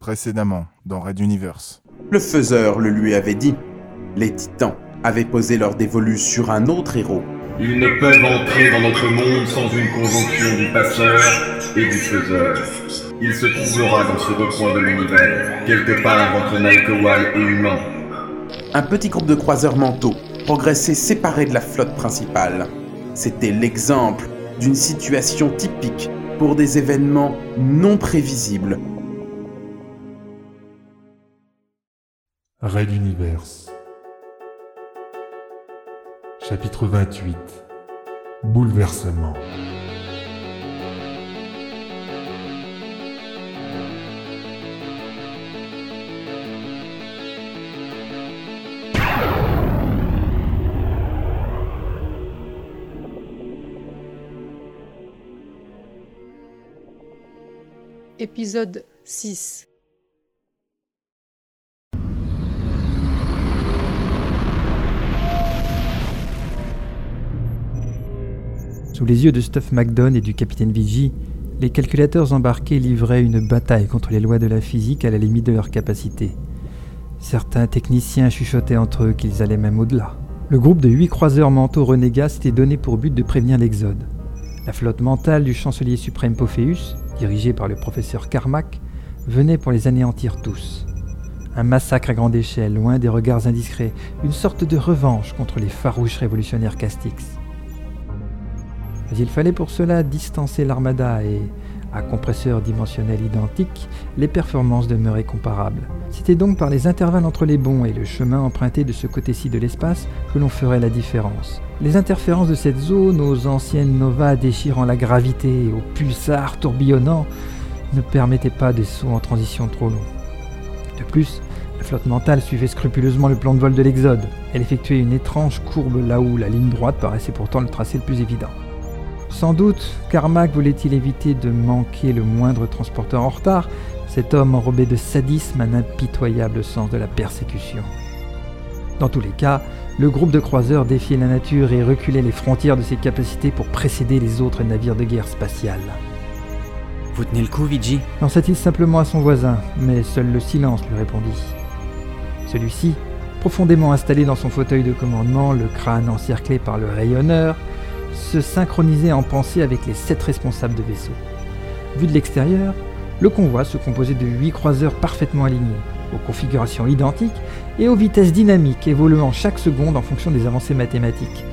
Précédemment, dans Red Universe. Le faiseur le lui avait dit. Les titans avaient posé leur dévolu sur un autre héros. Ils ne peuvent entrer dans notre monde sans une conjonction du passeur et du faiseur. Il se trouvera dans ce recoin de l'univers, quelque part entre Nalkowal et Humain. Un petit groupe de croiseurs mentaux progressait séparé de la flotte principale. C'était l'exemple d'une situation typique pour des événements non prévisibles. Raid Universe. Chapitre 28. Bouleversement. Épisode 6 Sous les yeux de Stuff McDonald et du capitaine Vigie, les calculateurs embarqués livraient une bataille contre les lois de la physique à la limite de leur capacité. Certains techniciens chuchotaient entre eux qu'ils allaient même au-delà. Le groupe de huit croiseurs mentaux renégats s'était donné pour but de prévenir l'Exode. La flotte mentale du chancelier suprême Pophéus, dirigée par le professeur Carmack, venait pour les anéantir tous. Un massacre à grande échelle, loin des regards indiscrets, une sorte de revanche contre les farouches révolutionnaires Castix. Mais il fallait pour cela distancer l'armada et, à compresseur dimensionnel identique, les performances demeuraient comparables. C'était donc par les intervalles entre les bons et le chemin emprunté de ce côté-ci de l'espace que l'on ferait la différence. Les interférences de cette zone aux anciennes novas déchirant la gravité et aux pulsars tourbillonnants ne permettaient pas des sauts en transition trop longs. De plus, la flotte mentale suivait scrupuleusement le plan de vol de l'Exode. Elle effectuait une étrange courbe là où la ligne droite paraissait pourtant le tracé le plus évident. Sans doute, Carmack voulait-il éviter de manquer le moindre transporteur en retard, cet homme enrobé de sadisme, un impitoyable sens de la persécution. Dans tous les cas, le groupe de croiseurs défiait la nature et reculait les frontières de ses capacités pour précéder les autres navires de guerre spatiale. Vous tenez le coup, Vigi? Lança-t-il simplement à son voisin, mais seul le silence lui répondit. Celui-ci, profondément installé dans son fauteuil de commandement, le crâne encerclé par le rayonneur, se synchronisait en pensée avec les sept responsables de vaisseau. Vu de l'extérieur, le convoi se composait de huit croiseurs parfaitement alignés, aux configurations identiques et aux vitesses dynamiques évoluant chaque seconde en fonction des avancées mathématiques.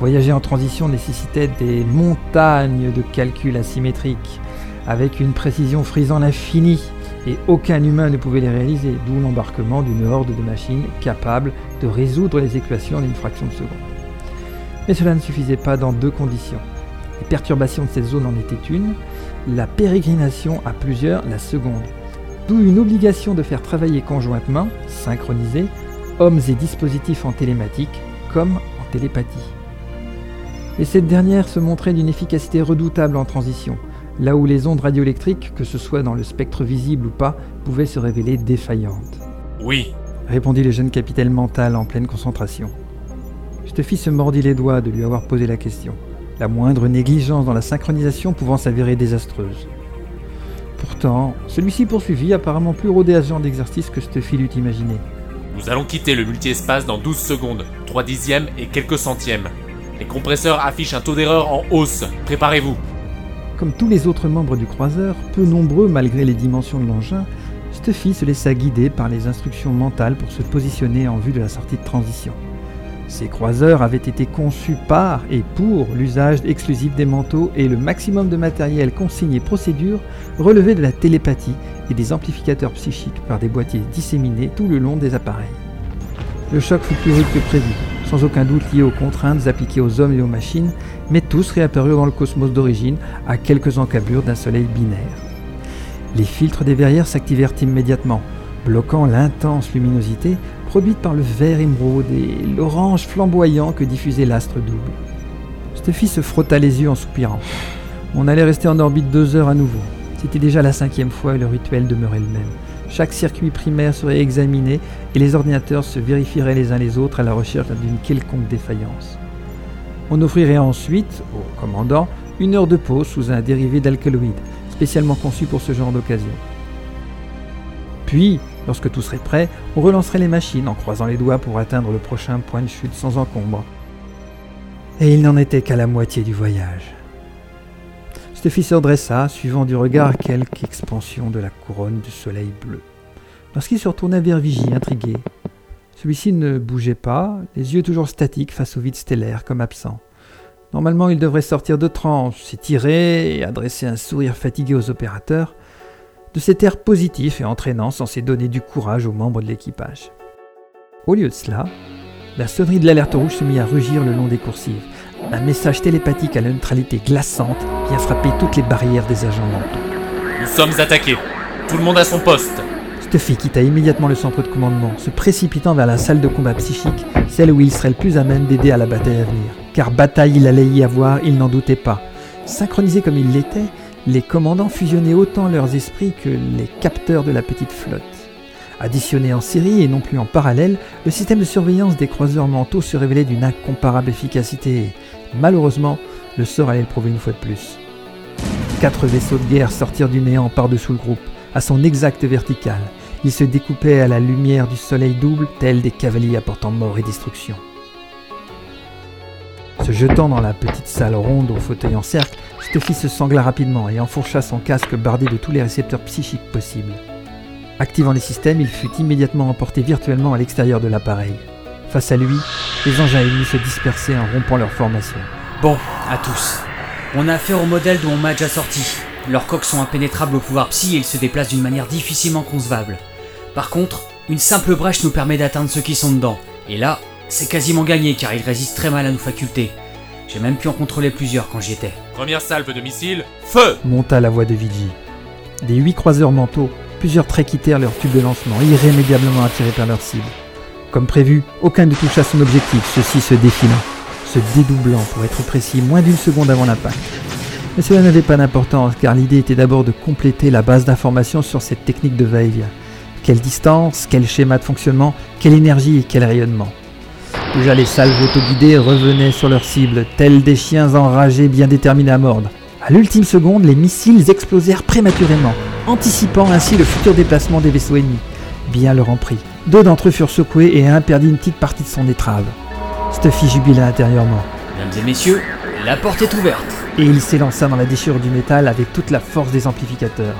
Voyager en transition nécessitait des montagnes de calculs asymétriques, avec une précision frisant l'infini, et aucun humain ne pouvait les réaliser, d'où l'embarquement d'une horde de machines capables de résoudre les équations en une fraction de seconde. Mais cela ne suffisait pas dans deux conditions. Les perturbations de cette zone en étaient une, la pérégrination à plusieurs la seconde. D'où une obligation de faire travailler conjointement, synchronisés, hommes et dispositifs en télématique comme en télépathie. Et cette dernière se montrait d'une efficacité redoutable en transition, là où les ondes radioélectriques, que ce soit dans le spectre visible ou pas, pouvaient se révéler défaillantes. Oui, répondit le jeune capitaine mental en pleine concentration. Stuffy se mordit les doigts de lui avoir posé la question, la moindre négligence dans la synchronisation pouvant s'avérer désastreuse. Pourtant, celui-ci poursuivit, apparemment plus rodé à ce genre d'exercice que Stuffy l'eût imaginé. nous allons quitter le multi-espace dans 12 secondes, 3 dixièmes et quelques centièmes. Les compresseurs affichent un taux d'erreur en hausse. Préparez-vous. Comme tous les autres membres du croiseur, peu nombreux malgré les dimensions de l'engin, Stuffy se laissa guider par les instructions mentales pour se positionner en vue de la sortie de transition. Ces croiseurs avaient été conçus par et pour l'usage exclusif des manteaux et le maximum de matériel consigné procédure relevait de la télépathie et des amplificateurs psychiques par des boîtiers disséminés tout le long des appareils. Le choc fut plus rude que prévu, sans aucun doute lié aux contraintes appliquées aux hommes et aux machines, mais tous réapparurent dans le cosmos d'origine à quelques encablures d'un soleil binaire. Les filtres des verrières s'activèrent immédiatement, bloquant l'intense luminosité produite par le vert émeraude et l'orange flamboyant que diffusait l'astre double. Stuffy se frotta les yeux en soupirant. On allait rester en orbite deux heures à nouveau. C'était déjà la cinquième fois et le rituel demeurait le même. Chaque circuit primaire serait examiné et les ordinateurs se vérifieraient les uns les autres à la recherche d'une quelconque défaillance. On offrirait ensuite au commandant une heure de pause sous un dérivé d'alcaloïde, spécialement conçu pour ce genre d'occasion. Puis, lorsque tout serait prêt, on relancerait les machines en croisant les doigts pour atteindre le prochain point de chute sans encombre. Et il n'en était qu'à la moitié du voyage. Stuffy se redressa, suivant du regard quelque expansion de la couronne du soleil bleu. Lorsqu'il se retourna vers Vigie, intrigué, celui-ci ne bougeait pas, les yeux toujours statiques face au vide stellaire, comme absent. Normalement, il devrait sortir de transe, s'étirer et adresser un sourire fatigué aux opérateurs, de cet air positif et entraînant censé donner du courage aux membres de l'équipage. Au lieu de cela, la sonnerie de l'alerte rouge se mit à rugir le long des coursives. Un message télépathique à la neutralité glaçante vient frapper toutes les barrières des agents mentaux. Nous sommes attaqués. Tout le monde à son poste. Stuffy quitta immédiatement le centre de commandement, se précipitant vers la salle de combat psychique, celle où il serait le plus à même d'aider à la bataille à venir. Car bataille il allait y avoir, il n'en doutait pas. Synchronisés comme il l'était, les commandants fusionnaient autant leurs esprits que les capteurs de la petite flotte. Additionné en série et non plus en parallèle, le système de surveillance des croiseurs mentaux se révélait d'une incomparable efficacité. Malheureusement, le sort allait le prouver une fois de plus. Quatre vaisseaux de guerre sortirent du néant par-dessous le groupe, à son exacte verticale. Ils se découpaient à la lumière du soleil double, tels des cavaliers apportant mort et destruction. Se jetant dans la petite salle ronde au fauteuil en cercle, Se sangla rapidement et enfourcha son casque bardé de tous les récepteurs psychiques possibles. Activant les systèmes, il fut immédiatement emporté virtuellement à l'extérieur de l'appareil. Face à lui, les engins ennemis se dispersaient en rompant leur formation. Bon, à tous. On a affaire au modèle dont on m'a déjà sorti. Leurs coques sont impénétrables au pouvoir psy et ils se déplacent d'une manière difficilement concevable. Par contre, une simple brèche nous permet d'atteindre ceux qui sont dedans. Et là, c'est quasiment gagné car ils résistent très mal à nos facultés. J'ai même pu en contrôler plusieurs quand j'y étais. Première salve de missiles. Feu Monta la voix de Vigi. Des huit croiseurs mentaux, plusieurs traits quittèrent leur tube de lancement, irrémédiablement attirés par leur cible. Comme prévu, aucun ne toucha son objectif, ceci se défilant, se dédoublant pour être précis moins d'une seconde avant l'impact. Mais cela n'avait pas d'importance car l'idée était d'abord de compléter la base d'informations sur cette technique de va-et-vient. Quelle distance, quel schéma de fonctionnement, quelle énergie et quel rayonnement. Déjà les salves autoguidées revenaient sur leur cible, tels des chiens enragés bien déterminés à mordre. À l'ultime seconde, les missiles explosèrent prématurément, anticipant ainsi le futur déplacement des vaisseaux ennemis. Bien leur en prit. Deux d'entre eux furent secoués et un perdit une petite partie de son étrave. Stuffy jubila intérieurement, Mesdames et messieurs, la porte est ouverte. et il s'élança dans la déchirure du métal avec toute la force des amplificateurs.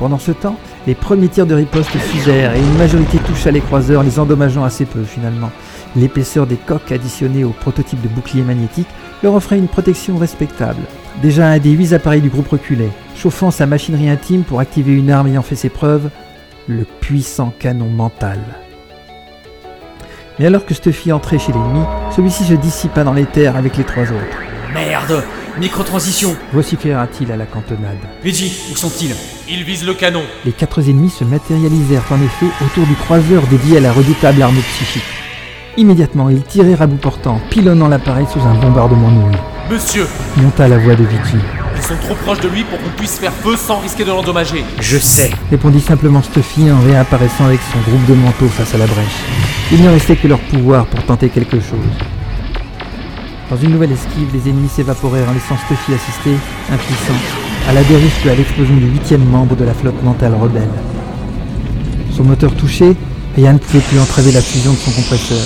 Pendant ce temps, les premiers tirs de riposte fusèrent et une majorité toucha les croiseurs, les endommageant assez peu finalement. L'épaisseur des coques additionnée au prototype de bouclier magnétique leur offrait une protection respectable. Déjà un des huit appareils du groupe reculait, chauffant sa machinerie intime pour activer une arme ayant fait ses preuves, le puissant canon mental. Mais alors que Stuffy entrait chez l'ennemi, celui-ci se dissipa dans les terres avec les trois autres. Merde Microtransition Vociféra-t-il à la cantonade. Luigi, où sont-ils? Ils visent le canon. Les quatre ennemis se matérialisèrent en effet autour du croiseur dédié à la redoutable arme psychique. Immédiatement, ils tirèrent à bout portant, pilonnant l'appareil sous un bombardement noueux. Monsieur, Monta la voix de Vicky. ils sont trop proches de lui pour qu'on puisse faire feu sans risquer de l'endommager. Je sais. Répondit simplement Stuffy en réapparaissant avec son groupe de manteaux face à la brèche. Il ne restait que leur pouvoir pour tenter quelque chose. Dans une nouvelle esquive, les ennemis s'évaporèrent en laissant Stuffy assister, impuissant, à la dérive que à l'explosion du huitième membre de la flotte mentale rebelle. Son moteur touché, rien ne pouvait plus entraver la fusion de son compresseur.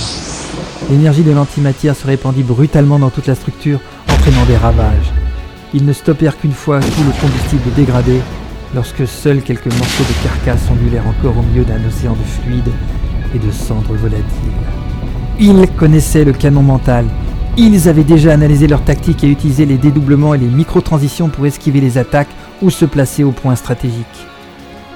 L'énergie de l'antimatière se répandit brutalement dans toute la structure, entraînant des ravages. Ils ne stoppèrent qu'une fois tout le combustible dégradé, lorsque seuls quelques morceaux de carcasse ondulèrent encore au milieu d'un océan de fluide et de cendres volatiles. Ils connaissaient le canon mental. Ils avaient déjà analysé leur tactique et utilisé les dédoublements et les micro-transitions pour esquiver les attaques ou se placer au point stratégique.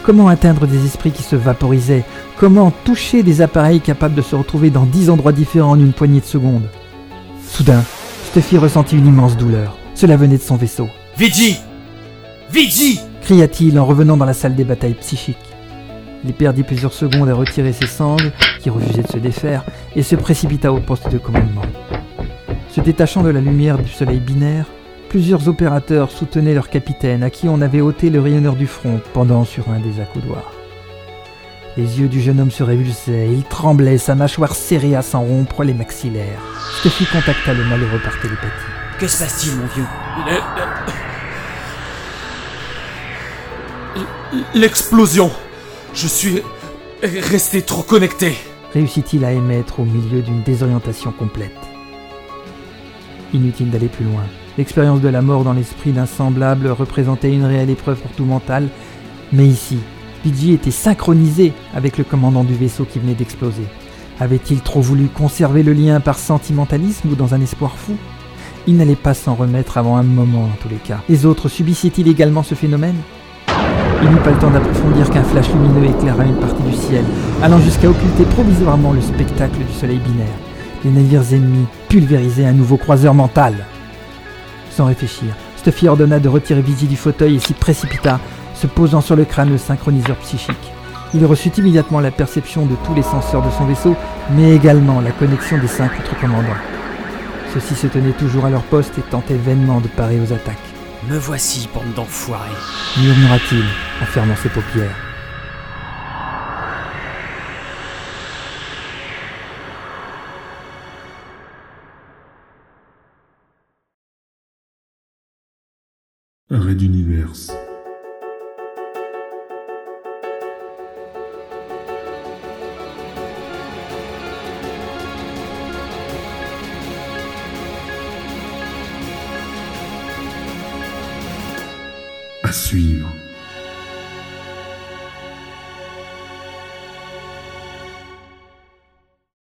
Comment atteindre des esprits qui se vaporisaient? Comment toucher des appareils capables de se retrouver dans dix endroits différents en une poignée de secondes? Soudain, Stuffy ressentit une immense douleur. Cela venait de son vaisseau. Vigi Vigi cria-t-il en revenant dans la salle des batailles psychiques. Il perdit plusieurs secondes à retirer ses sangles, qui refusaient de se défaire, et se précipita au poste de commandement. Se détachant de la lumière du soleil binaire, plusieurs opérateurs soutenaient leur capitaine, à qui on avait ôté le rayonneur du front pendant sur un des accoudoirs. Les yeux du jeune homme se révulsaient, il tremblait, sa mâchoire serrée à s'en rompre les maxillaires. Stuffy contacta le malheureux par télépathie. Que se passe-t-il, mon vieux? Le- L'explosion Je suis resté trop connecté. Réussit-il à émettre au milieu d'une désorientation complète? Inutile d'aller plus loin. L'expérience de la mort dans l'esprit d'un semblable représentait une réelle épreuve pour tout mental, mais ici, Pidgey était synchronisé avec le commandant du vaisseau qui venait d'exploser. Avait-il trop voulu conserver le lien par sentimentalisme ou dans un espoir fou? Il n'allait pas s'en remettre avant un moment dans tous les cas. Les autres subissaient-ils également ce phénomène? Il n'eut pas le temps d'approfondir qu'un flash lumineux éclaira une partie du ciel, allant jusqu'à occulter provisoirement le spectacle du soleil binaire. Les navires ennemis pulvérisaient un nouveau croiseur mental. Sans réfléchir, Stuffy ordonna de retirer Vizi du fauteuil et s'y précipita, se posant sur le crâne le synchroniseur psychique. Il reçut immédiatement la perception de tous les senseurs de son vaisseau, mais également la connexion des cinq autres commandants. Ceux-ci se tenaient toujours à leur poste et tentaient vainement de parer aux attaques. Me voici, bande d'enfoirés. Murmura-t-il en fermant ses paupières. Red Universe. À suivre.